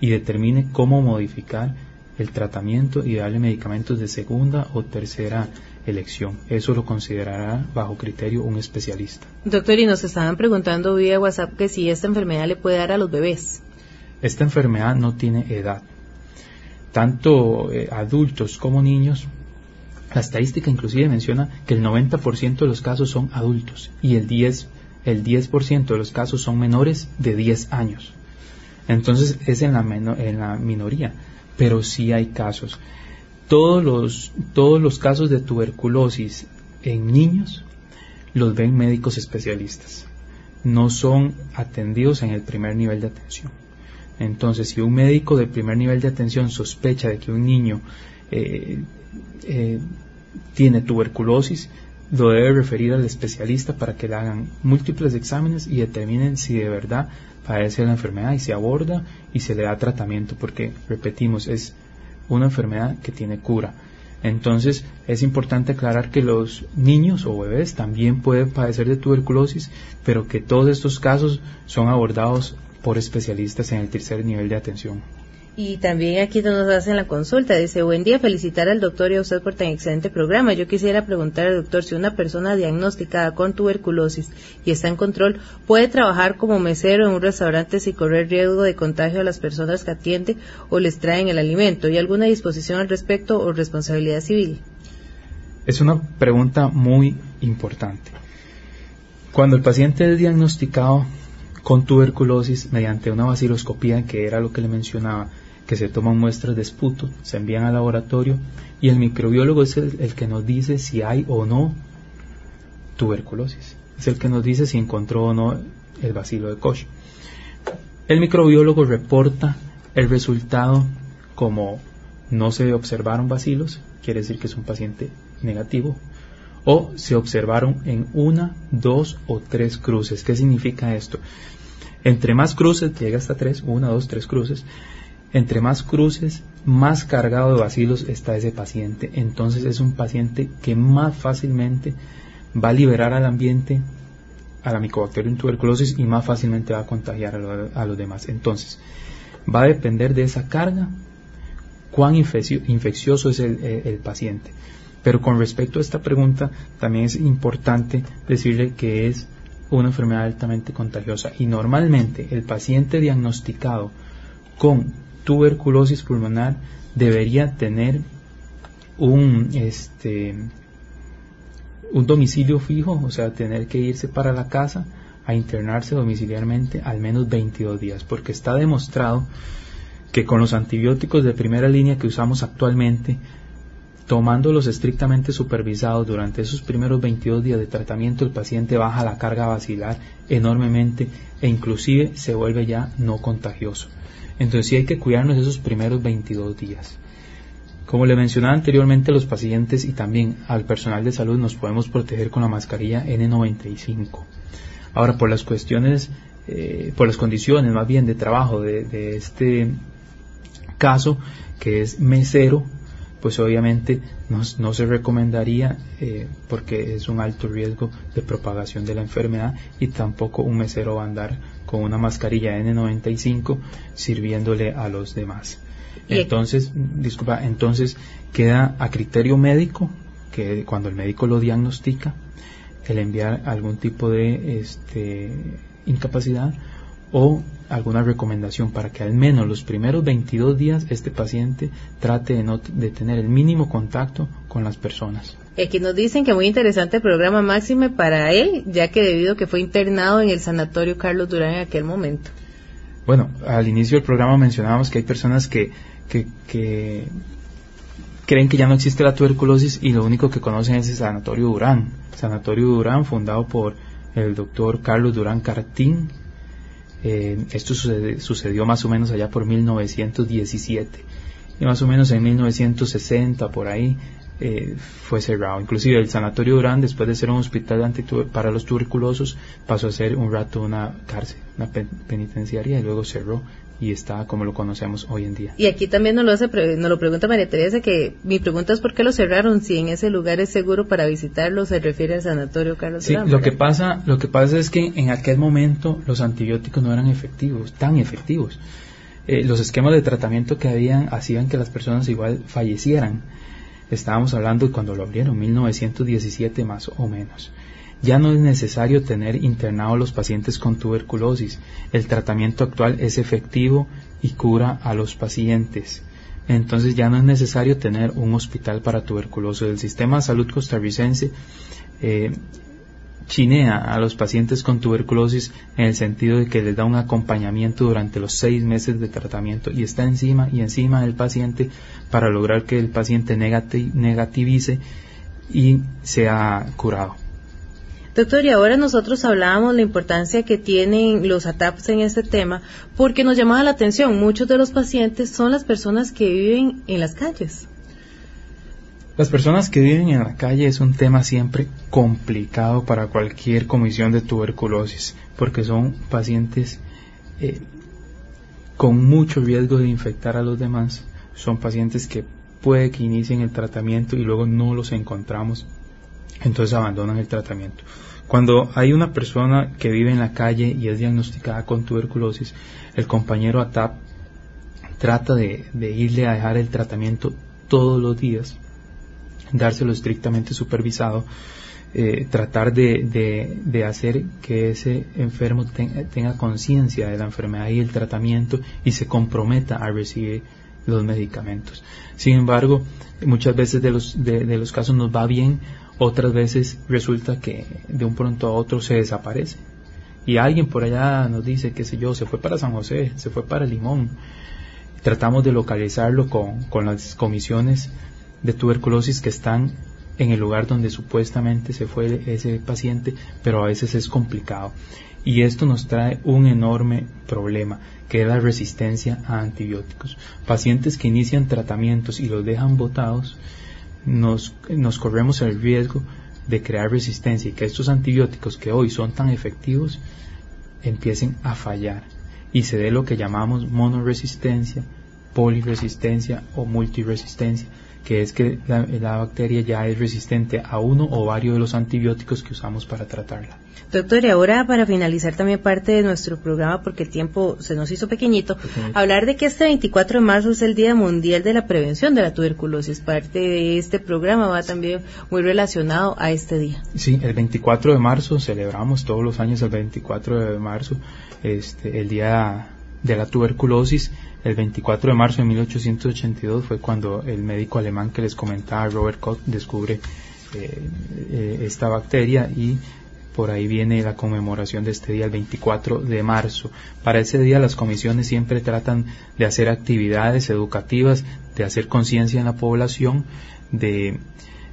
y determine cómo modificar el tratamiento y darle medicamentos de segunda o tercera elección. Eso lo considerará bajo criterio un especialista. Doctor, y nos estaban preguntando vía WhatsApp que si esta enfermedad le puede dar a los bebés. Esta enfermedad no tiene edad. Tanto eh, adultos como niños, la estadística inclusive menciona que el 90% de los casos son adultos y el 10%, el 10 de los casos son menores de 10 años. Entonces es en la, en la minoría pero sí hay casos. Todos los, todos los casos de tuberculosis en niños los ven médicos especialistas. No son atendidos en el primer nivel de atención. Entonces, si un médico de primer nivel de atención sospecha de que un niño eh, eh, tiene tuberculosis, lo debe referir al especialista para que le hagan múltiples exámenes y determinen si de verdad padece la enfermedad y se aborda y se le da tratamiento porque, repetimos, es una enfermedad que tiene cura. Entonces es importante aclarar que los niños o bebés también pueden padecer de tuberculosis, pero que todos estos casos son abordados por especialistas en el tercer nivel de atención. Y también aquí nos hacen la consulta. Dice, buen día, felicitar al doctor y a usted por tan excelente programa. Yo quisiera preguntar al doctor si una persona diagnosticada con tuberculosis y está en control puede trabajar como mesero en un restaurante sin correr riesgo de contagio a las personas que atiende o les traen el alimento. ¿Y alguna disposición al respecto o responsabilidad civil? Es una pregunta muy importante. Cuando el paciente es diagnosticado con tuberculosis mediante una vaciloscopía, que era lo que le mencionaba, que se toman muestras de esputo, se envían al laboratorio y el microbiólogo es el, que nos dice si hay o no tuberculosis. Es el que nos dice si encontró o no el bacilo de Koch. El microbiólogo reporta el resultado como no se observaron bacilos, quiere decir que es un paciente negativo, o se observaron en una, dos o tres cruces. ¿Qué significa esto? Entre más cruces, llega hasta tres, una, dos, tres cruces, entre más cruces, más cargado de bacilos está ese paciente. Entonces es un paciente que más fácilmente va a liberar al ambiente a la en tuberculosis y más fácilmente va a contagiar a, a los demás. Entonces, va a depender de esa carga cuán infeccioso es el, paciente. Pero con respecto a esta pregunta, también es importante decirle que es una enfermedad altamente contagiosa y normalmente el paciente diagnosticado con tuberculosis pulmonar debería tener un este un domicilio fijo, o sea, tener que irse para la casa a internarse domiciliarmente al menos 22 días, porque está demostrado que con los antibióticos de primera línea que usamos actualmente, tomándolos estrictamente supervisados durante esos primeros 22 días de tratamiento, el paciente baja la carga vacilar enormemente e inclusive se vuelve ya no contagioso. Entonces sí hay que cuidarnos esos primeros 22 días. Como le mencionaba anteriormente, los pacientes y también al personal de salud nos podemos proteger con la mascarilla N95. Ahora, por las cuestiones, eh, por las condiciones más bien de trabajo de, este caso, que es mesero, pues obviamente no, se recomendaría eh, porque es un alto riesgo de propagación de la enfermedad y tampoco un mesero va a andar con una mascarilla N95 sirviéndole a los demás. Entonces, disculpa, entonces queda a criterio médico que cuando el médico lo diagnostica, el enviar algún tipo de este, incapacidad o alguna recomendación para que al menos los primeros 22 días este paciente trate de, de tener el mínimo contacto con las personas. Aquí nos dicen que muy interesante el programa Máxime para él, ya que debido a que fue internado en el sanatorio Carlos Durán en aquel momento. Bueno, al inicio del programa mencionábamos que hay personas que que, creen que ya no existe la tuberculosis y lo único que conocen es el Sanatorio Durán. Sanatorio Durán, fundado por el doctor Carlos Durán Cartín. Eh, esto sucedió más o menos allá por 1917. Y más o menos en 1960, por ahí, eh, fue cerrado. Inclusive el Sanatorio Durán, después de ser un hospital para los tuberculosos, pasó a ser un rato una cárcel, una penitenciaria y luego cerró y está como lo conocemos hoy en día. Y aquí también nos lo, hace, nos lo pregunta María Teresa, que mi pregunta es por qué lo cerraron, si en ese lugar es seguro para visitarlo, se refiere al sanatorio Carlos Sí, lo que, pasa, lo que pasa es que en aquel momento los antibióticos no eran efectivos, tan efectivos. Eh, los esquemas de tratamiento que habían hacían que las personas igual fallecieran. Estábamos hablando cuando lo abrieron, 1917 más o menos. Ya no es necesario tener internados los pacientes con tuberculosis. El tratamiento actual es efectivo y cura a los pacientes. Entonces ya no es necesario tener un hospital para tuberculosis. El sistema de salud costarricense eh, chinea a los pacientes con tuberculosis en el sentido de que les da un acompañamiento durante los seis meses de tratamiento y está encima y encima del paciente para lograr que el paciente negativice y sea curado. Doctor, y ahora nosotros hablábamos la importancia que tienen los ATAPs en este tema, porque nos llamaba la atención, muchos de los pacientes son las personas que viven en las calles. Las personas que viven en la calle es un tema siempre complicado para cualquier comisión de tuberculosis, porque son pacientes eh, con mucho riesgo de infectar a los demás, son pacientes que puede que inicien el tratamiento y luego no los encontramos, entonces abandonan el tratamiento. Cuando hay una persona que vive en la calle y es diagnosticada con tuberculosis, el compañero ATAP trata de, irle a dejar el tratamiento todos los días, dárselo estrictamente supervisado, eh, tratar de, hacer que ese enfermo tenga conciencia de la enfermedad y el tratamiento y se comprometa a recibir los medicamentos. Sin embargo, muchas veces de los, de los casos nos va bien otras veces resulta que de un pronto a otro se desaparece. Y alguien por allá nos dice, qué sé yo, se fue para San José, se fue para Limón. Tratamos de localizarlo con, con las comisiones de tuberculosis que están en el lugar donde supuestamente se fue ese paciente, pero a veces es complicado. Y esto nos trae un enorme problema, que es la resistencia a antibióticos. Pacientes que inician tratamientos y los dejan botados, nos, nos corremos el riesgo de crear resistencia y que estos antibióticos que hoy son tan efectivos empiecen a fallar y se dé lo que llamamos monoresistencia poliresistencia o multiresistencia, que es que la, la bacteria ya es resistente a uno o varios de los antibióticos que usamos para tratarla. Doctor, y ahora para finalizar también parte de nuestro programa, porque el tiempo se nos hizo pequeñito, hablar de que este 24 de marzo es el Día Mundial de la Prevención de la Tuberculosis. Parte de este programa va también muy relacionado a este día. Sí, el 24 de marzo celebramos todos los años el 24 de marzo este, el Día de la Tuberculosis. El 24 de marzo de 1882 fue cuando el médico alemán que les comentaba, Robert Koch, descubre eh, eh, esta bacteria y por ahí viene la conmemoración de este día, el 24 de marzo. Para ese día las comisiones siempre tratan de hacer actividades educativas, de hacer conciencia en la población, de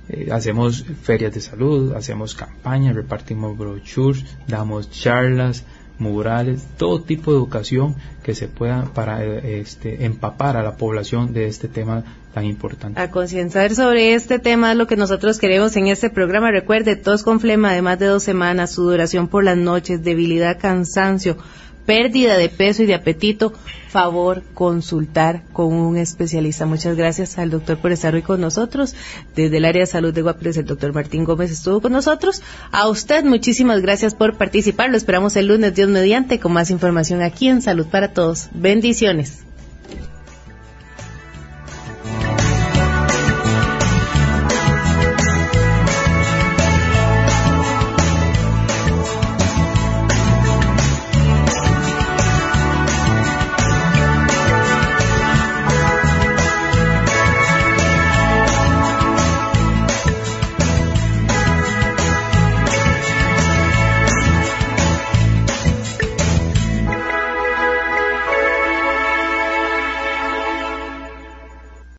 eh, hacemos ferias de salud, hacemos campañas, repartimos brochures, damos charlas, murales, todo tipo de educación que se pueda para eh, este, empapar a la población de este tema tan importante. A concienciar sobre este tema es lo que nosotros queremos en este programa. Recuerde, tos con flema de más de dos semanas, sudoración por las noches, debilidad, cansancio, pérdida de peso y de apetito, favor consultar con un especialista. Muchas gracias al doctor por estar hoy con nosotros. Desde el área de salud de Guapiles, el doctor Martín Gómez estuvo con nosotros. A usted, muchísimas gracias por participar. Lo esperamos el lunes, Dios mediante, con más información aquí en Salud para Todos. Bendiciones.